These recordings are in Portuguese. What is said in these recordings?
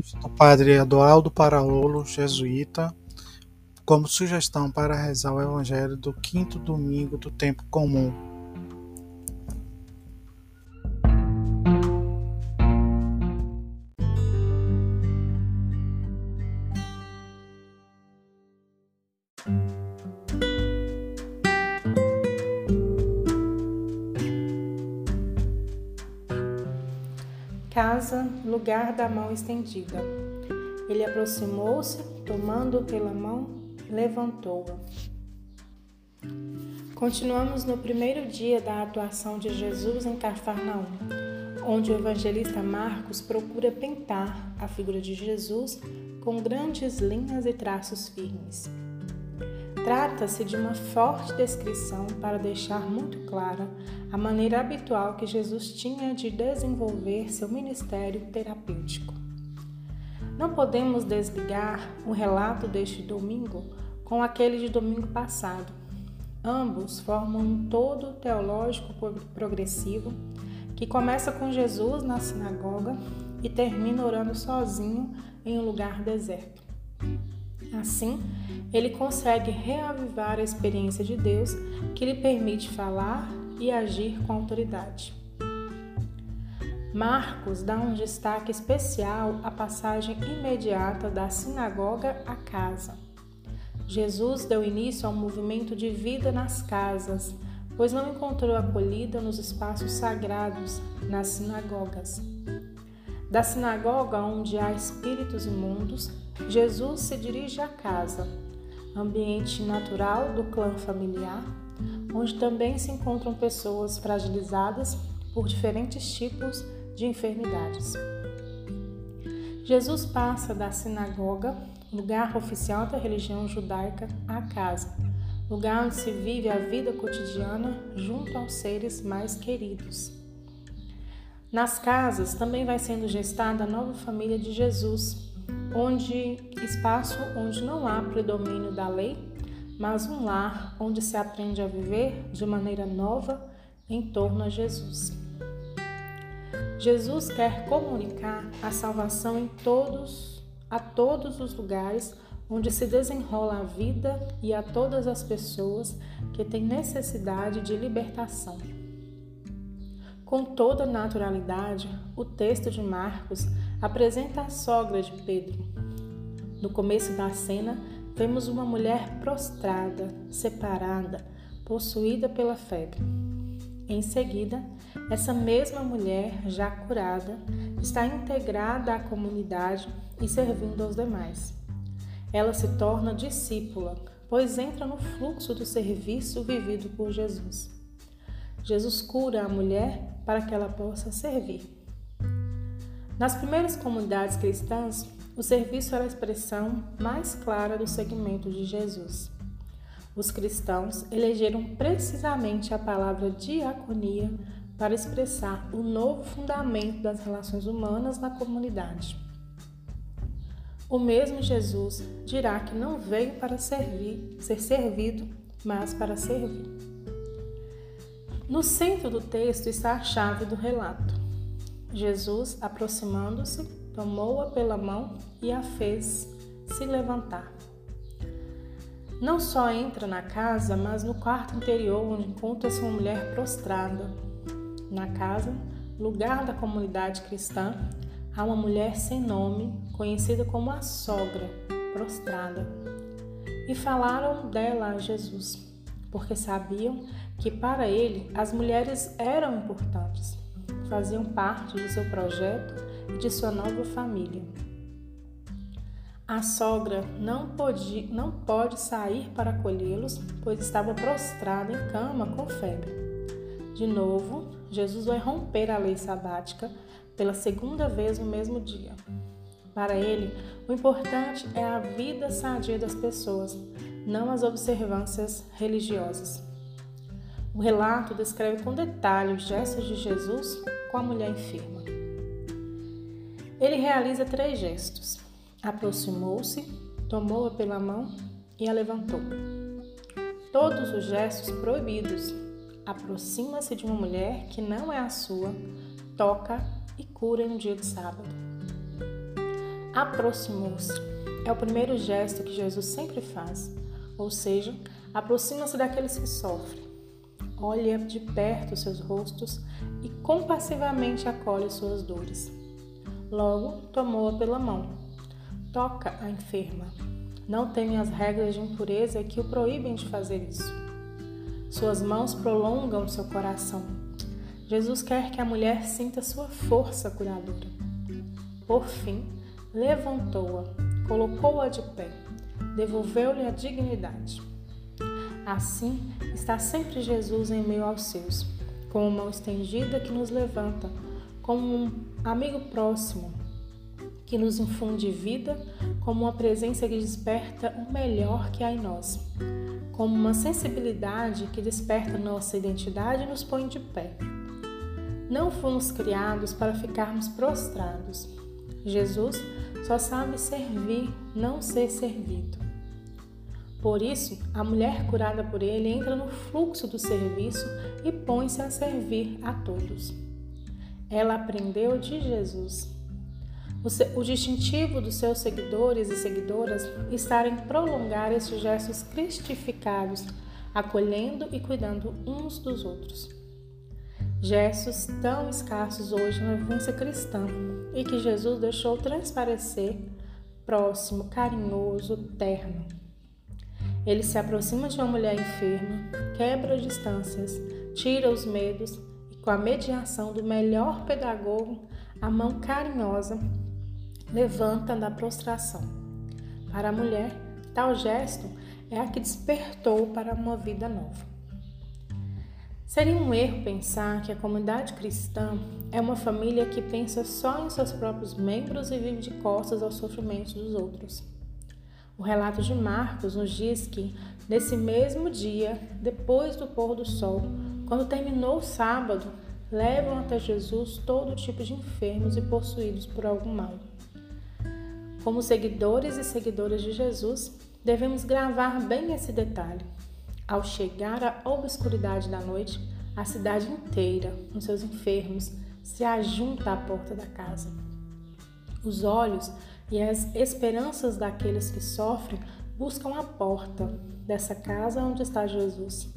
do Padre Eduardo Paraolo, jesuíta, como sugestão para rezar o Evangelho do quinto domingo do tempo comum. Casa, lugar da mão estendida. Ele aproximou-se, tomando pela mão, levantou-a. Continuamos no primeiro dia da atuação de Jesus em Cafarnaum, onde o evangelista Marcos procura pintar a figura de Jesus com grandes linhas e traços firmes. Trata-se de uma forte descrição para deixar muito clara a maneira habitual que Jesus tinha de desenvolver seu ministério terapêutico. Não podemos desligar o relato deste domingo com aquele de domingo passado. Ambos formam um todo teológico progressivo que começa com Jesus na sinagoga e termina orando sozinho em um lugar deserto. Assim, ele consegue reavivar a experiência de Deus que lhe permite falar e agir com autoridade. Marcos dá um destaque especial à passagem imediata da sinagoga à casa. Jesus deu início ao movimento de vida nas casas, pois não encontrou acolhida nos espaços sagrados, nas sinagogas. Da sinagoga onde há espíritos imundos, Jesus se dirige à casa, ambiente natural do clã familiar, onde também se encontram pessoas fragilizadas por diferentes tipos de enfermidades. Jesus passa da sinagoga, lugar oficial da religião judaica, à casa, lugar onde se vive a vida cotidiana junto aos seres mais queridos. Nas casas também vai sendo gestada a nova família de Jesus, onde espaço onde não há predomínio da lei, mas um lar onde se aprende a viver de maneira nova em torno a Jesus. Jesus quer comunicar a salvação em todos, a todos os lugares onde se desenrola a vida e a todas as pessoas que têm necessidade de libertação. Com toda naturalidade, o texto de Marcos apresenta a sogra de Pedro. No começo da cena, vemos uma mulher prostrada, separada, possuída pela febre. Em seguida, essa mesma mulher, já curada, está integrada à comunidade e servindo aos demais. Ela se torna discípula, pois entra no fluxo do serviço vivido por Jesus. Jesus cura a mulher para que ela possa servir. Nas primeiras comunidades cristãs, o serviço era a expressão mais clara do segmento de Jesus. Os cristãos elegeram precisamente a palavra diaconia para expressar o novo fundamento das relações humanas na comunidade. O mesmo Jesus dirá que não veio para servir, ser servido, mas para servir. No centro do texto está a chave do relato. Jesus, aproximando-se, tomou-a pela mão e a fez se levantar. Não só entra na casa, mas no quarto interior, onde encontra-se uma mulher prostrada. Na casa, lugar da comunidade cristã, há uma mulher sem nome, conhecida como a sogra, prostrada. E falaram dela a Jesus, porque sabiam que para ele as mulheres eram importantes faziam parte do seu projeto e de sua nova família. A sogra não pode, não pode sair para acolhê-los, pois estava prostrada em cama com febre. De novo, Jesus vai romper a lei sabática pela segunda vez no mesmo dia. Para ele, o importante é a vida sadia das pessoas, não as observâncias religiosas. O relato descreve com detalhe os gestos de Jesus com a mulher enferma. Ele realiza três gestos: aproximou-se, tomou-a pela mão e a levantou. Todos os gestos proibidos. Aproxima-se de uma mulher que não é a sua, toca e cura em um dia de sábado. Aproximou-se. É o primeiro gesto que Jesus sempre faz, ou seja, aproxima-se daqueles que sofrem. Olha de perto seus rostos e compassivamente acolhe suas dores. Logo, tomou-a pela mão. Toca a enferma. Não teme as regras de impureza que o proíbem de fazer isso. Suas mãos prolongam seu coração. Jesus quer que a mulher sinta sua força curadora. Por fim, levantou-a, colocou-a de pé, devolveu-lhe a dignidade. Assim está sempre Jesus em meio aos seus, com uma mão estendida que nos levanta, como um amigo próximo que nos infunde vida, como uma presença que desperta o melhor que há em nós, como uma sensibilidade que desperta nossa identidade e nos põe de pé. Não fomos criados para ficarmos prostrados. Jesus só sabe servir, não ser servido. Por isso, a mulher curada por ele entra no fluxo do serviço e põe-se a servir a todos. Ela aprendeu de Jesus. O distintivo dos seus seguidores e seguidoras está em prolongar esses gestos cristificados, acolhendo e cuidando uns dos outros. Gestos tão escassos hoje na vivência cristã e que Jesus deixou transparecer próximo, carinhoso, terno. Ele se aproxima de uma mulher enferma, quebra distâncias, tira os medos e, com a mediação do melhor pedagogo, a mão carinhosa levanta da prostração. Para a mulher, tal gesto é a que despertou para uma vida nova. Seria um erro pensar que a comunidade cristã é uma família que pensa só em seus próprios membros e vive de costas aos sofrimentos dos outros. O relato de Marcos nos diz que, nesse mesmo dia, depois do pôr do sol, quando terminou o sábado, levam até Jesus todo tipo de enfermos e possuídos por algum mal. Como seguidores e seguidoras de Jesus, devemos gravar bem esse detalhe. Ao chegar à obscuridade da noite, a cidade inteira, com seus enfermos, se ajunta à porta da casa. Os olhos e as esperanças daqueles que sofrem buscam a porta dessa casa onde está Jesus,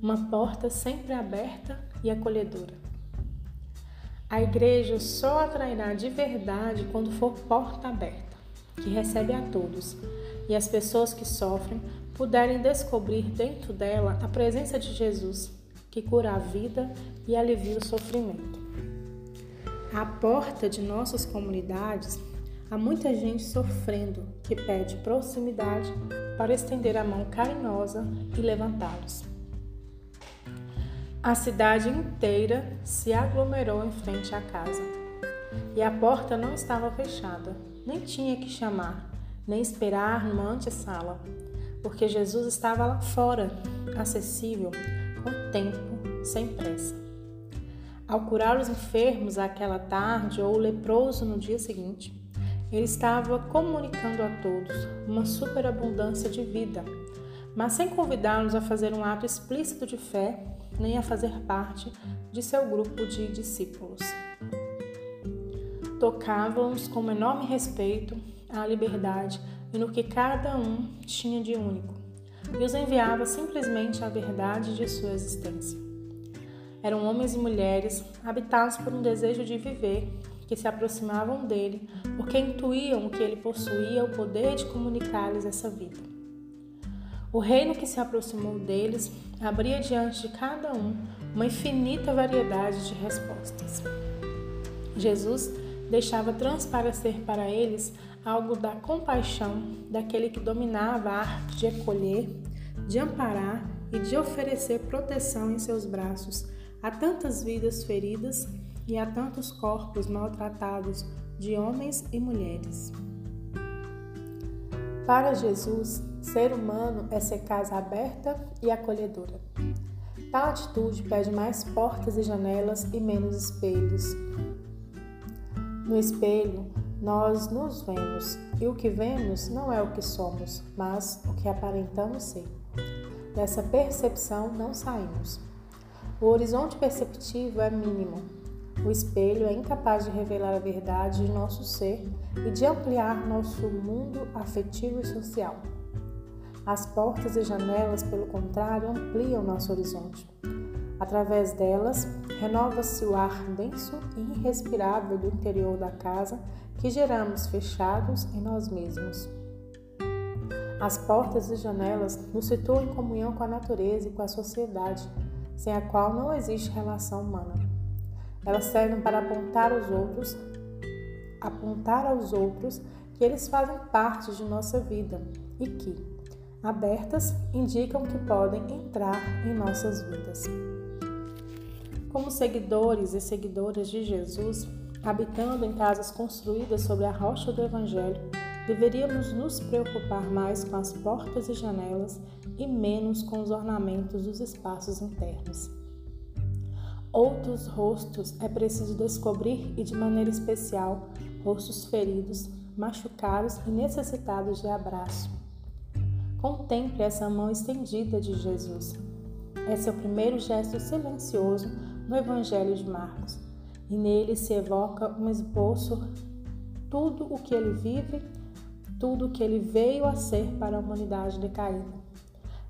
uma porta sempre aberta e acolhedora. A igreja só atrairá de verdade quando for porta aberta, que recebe a todos, e as pessoas que sofrem puderem descobrir dentro dela a presença de Jesus, que cura a vida e alivia o sofrimento. A porta de nossas comunidades Há muita gente sofrendo que pede proximidade para estender a mão carinhosa e levantá-los. A cidade inteira se aglomerou em frente à casa. E a porta não estava fechada, nem tinha que chamar, nem esperar numa antessala, porque Jesus estava lá fora, acessível, com tempo, sem pressa. Ao curar os enfermos aquela tarde ou o leproso no dia seguinte, ele estava comunicando a todos uma superabundância de vida, mas sem convidá-los a fazer um ato explícito de fé nem a fazer parte de seu grupo de discípulos. Tocavam-os com enorme respeito à liberdade e no que cada um tinha de único, e os enviava simplesmente à verdade de sua existência. Eram homens e mulheres habitados por um desejo de viver que se aproximavam dele porque intuíam que ele possuía o poder de comunicar-lhes essa vida. O reino que se aproximou deles abria diante de cada um uma infinita variedade de respostas. Jesus deixava transparecer para eles algo da compaixão daquele que dominava a arte de acolher, de amparar e de oferecer proteção em seus braços a tantas vidas feridas e a tantos corpos maltratados de homens e mulheres. Para Jesus, ser humano é ser casa aberta e acolhedora. Tal atitude pede mais portas e janelas e menos espelhos. No espelho, nós nos vemos e o que vemos não é o que somos, mas o que aparentamos ser. Dessa percepção não saímos. O horizonte perceptivo é mínimo, O espelho é incapaz de revelar a verdade de nosso ser e de ampliar nosso mundo afetivo e social. As portas e janelas, pelo contrário, ampliam nosso horizonte. Através delas, renova-se o ar denso e irrespirável do interior da casa que geramos fechados em nós mesmos. As portas e janelas nos situam em comunhão com a natureza e com a sociedade, sem a qual não existe relação humana. Elas servem para apontar aos outros, apontar aos outros que eles fazem parte de nossa vida e que, abertas indicam que podem entrar em nossas vidas. Como seguidores e seguidoras de Jesus, habitando em casas construídas sobre a rocha do Evangelho, deveríamos nos preocupar mais com as portas e janelas e menos com os ornamentos dos espaços internos. Outros rostos é preciso descobrir e, de maneira especial, rostos feridos, machucados e necessitados de abraço Contemple essa mão estendida de Jesus. Esse é o primeiro gesto silencioso no Evangelho de Marcos, e nele se evoca um esboço tudo o que ele vive, tudo o que ele veio a ser para a humanidade decaída.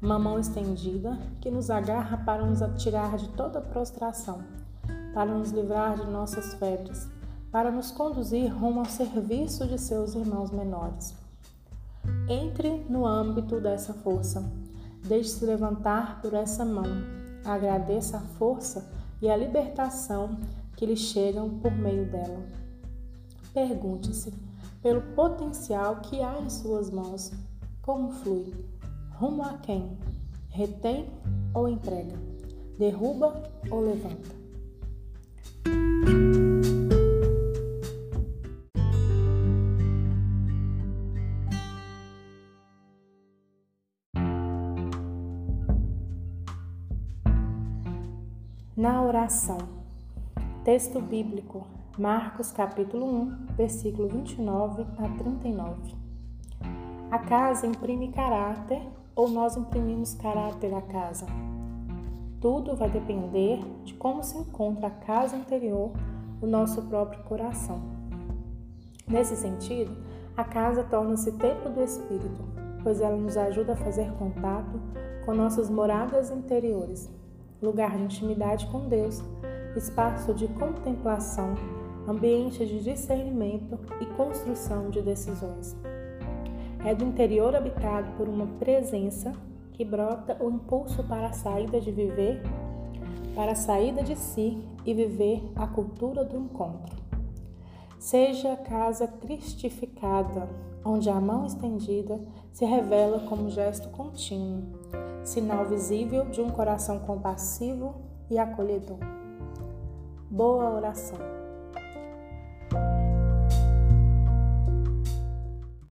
Uma mão estendida que nos agarra para nos atirar de toda prostração, para nos livrar de nossas febres, para nos conduzir rumo ao serviço de seus irmãos menores. Entre no âmbito dessa força. Deixe-se levantar por essa mão. Agradeça a força e a libertação que lhe chegam por meio dela. Pergunte-se pelo potencial que há em suas mãos. Como flui? Rumo a quem? Retém ou entrega? Derruba ou levanta? Na oração. Texto bíblico, Marcos capítulo 1, versículo 29 a 39. A casa imprime caráter ou nós imprimimos caráter à casa? Tudo vai depender de como se encontra a casa interior do nosso próprio coração. Nesse sentido, a casa torna-se templo do Espírito, pois ela nos ajuda a fazer contato com nossas moradas interiores, lugar de intimidade com Deus, espaço de contemplação, ambiente de discernimento e construção de decisões. É do interior habitado por uma presença que brota o impulso para a saída de viver, para a saída de si e viver a cultura do encontro. Seja a casa cristificada, onde a mão estendida se revela como gesto contínuo, sinal visível de um coração compassivo e acolhedor. Boa oração.